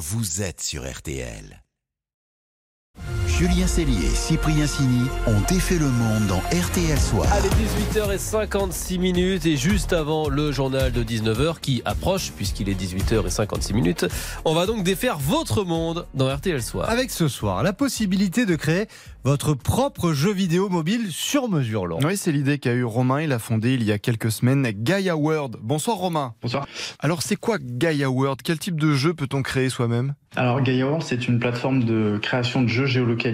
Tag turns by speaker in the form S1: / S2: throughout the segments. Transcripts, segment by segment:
S1: vous êtes sur RTL. Julien Cellier et Cyprien Sini ont défait le monde dans RTL Soir.
S2: Allez, 18h56 minutes et juste avant le journal de 19h qui approche, puisqu'il est 18h56 minutes, on va donc défaire votre monde dans RTL Soir.
S3: Avec ce soir, la possibilité de créer votre propre jeu vidéo mobile sur mesure, Laurent.
S4: Oui, c'est l'idée qu'a eu Romain. Il a fondé il y a quelques semaines Gaia World. Bonsoir Romain.
S5: Bonsoir.
S4: Alors c'est quoi Gaia World? Quel type de jeu peut-on créer soi-même?
S5: Alors Gaia World, c'est une plateforme de création de jeux géolocalisés.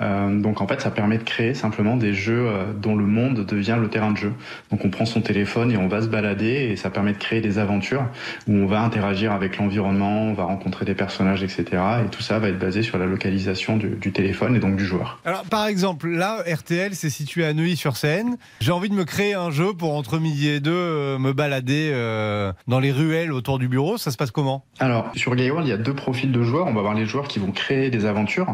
S5: Euh, donc en fait, ça permet de créer simplement des jeux euh, dont le monde devient le terrain de jeu. Donc on prend son téléphone et on va se balader et ça permet de créer des aventures où on va interagir avec l'environnement, on va rencontrer des personnages, etc. Et tout ça va être basé sur la localisation du, du téléphone et donc du joueur.
S3: Alors par exemple, là, RTL, c'est situé à Neuilly-sur-Seine. J'ai envie de me créer un jeu pour entre midi et deux euh, me balader euh, dans les ruelles autour du bureau. Ça se passe comment?
S5: Alors sur Gaia World, il y a deux profils de joueurs. On va avoir les joueurs qui vont créer des aventures.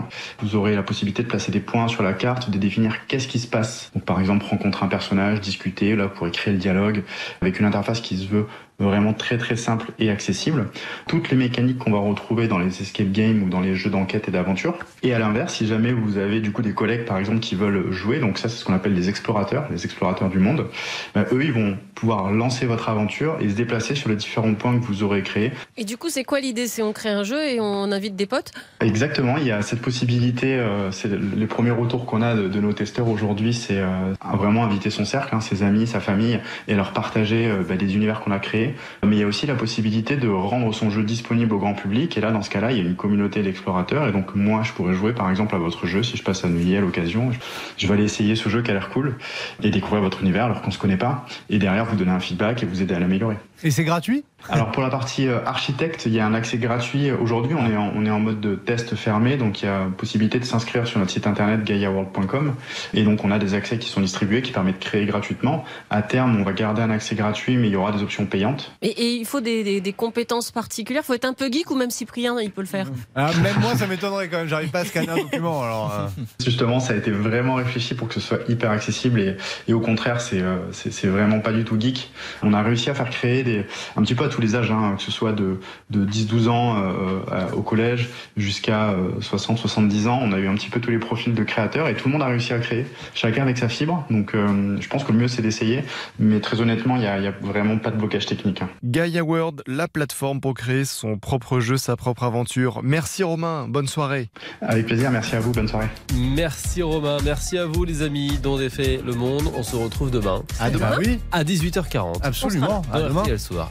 S5: Vous aurez la possibilité de placer des points sur la carte, de définir qu'est-ce qui se passe. Par exemple, rencontrer un personnage, discuter, là pourrez créer le dialogue avec une interface qui se veut vraiment très très simple et accessible. Toutes les mécaniques qu'on va retrouver dans les escape games ou dans les jeux d'enquête et d'aventure. Et à l'inverse, si jamais vous avez du coup des collègues par exemple qui veulent jouer, donc ça c'est ce qu'on appelle les explorateurs, les explorateurs du monde, ben, eux ils vont pouvoir lancer votre aventure et se déplacer sur les différents points que vous aurez créés.
S6: Et du coup, c'est quoi l'idée? C'est on crée un jeu et on invite des potes?
S5: Exactement, il y a cette possibilité, euh, c'est les premiers retours qu'on a de, de, nos testeurs aujourd'hui, c'est euh, vraiment inviter son cercle, hein, ses amis, sa famille, et leur partager euh, les univers qu'on a créés. Mais il y a aussi la possibilité de rendre son jeu disponible au grand public, et là, dans ce cas-là, il y a une communauté d'explorateurs, et donc moi, je pourrais jouer par exemple à votre jeu si je passe à Neuilly à l'occasion. Je vais aller essayer ce jeu qui a l'air cool et découvrir votre univers alors qu'on se connaît pas, et derrière vous donner un feedback et vous aider à l'améliorer.
S3: Et c'est gratuit?
S5: Alors pour la partie euh, architecte, il y a un accès gratuit. Aujourd'hui, on est en, on est en mode de test fermé, donc il y a possibilité de s'inscrire sur notre site internet gaiaworld.com et donc on a des accès qui sont distribués qui permettent de créer gratuitement. À terme, on va garder un accès gratuit, mais il y aura des options payantes.
S6: Et, et il faut des, des, des, compétences particulières. Il faut être un peu geek ou même Cyprien, il peut le faire.
S3: Ah, même moi, ça m'étonnerait quand même. J'arrive pas à scanner un document. Alors, euh...
S5: Justement, ça a été vraiment réfléchi pour que ce soit hyper accessible et, et au contraire, c'est euh, c'est vraiment pas du tout geek. On a réussi à faire créer des, un petit peu à tous les âges, hein, que ce soit de, de 10-12 ans euh, au collège jusqu'à 60-70 ans. On a eu un petit peu tous les profils de créateurs et tout le monde a réussi à créer, chacun avec sa fibre. Donc euh, je pense que le mieux c'est d'essayer, mais très honnêtement, il n'y a, a, vraiment pas de blocage technique. Hein.
S4: Gaia World, la plateforme pour créer son propre jeu, sa propre aventure. Merci Romain, bonne soirée.
S5: Avec plaisir, merci à vous, bonne soirée.
S2: Merci Romain, merci à vous les amis dont défait le monde. On se retrouve demain.
S3: À demain, oui.
S2: À 18h40.
S3: Absolument.
S2: À demain.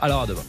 S2: Alors à demain.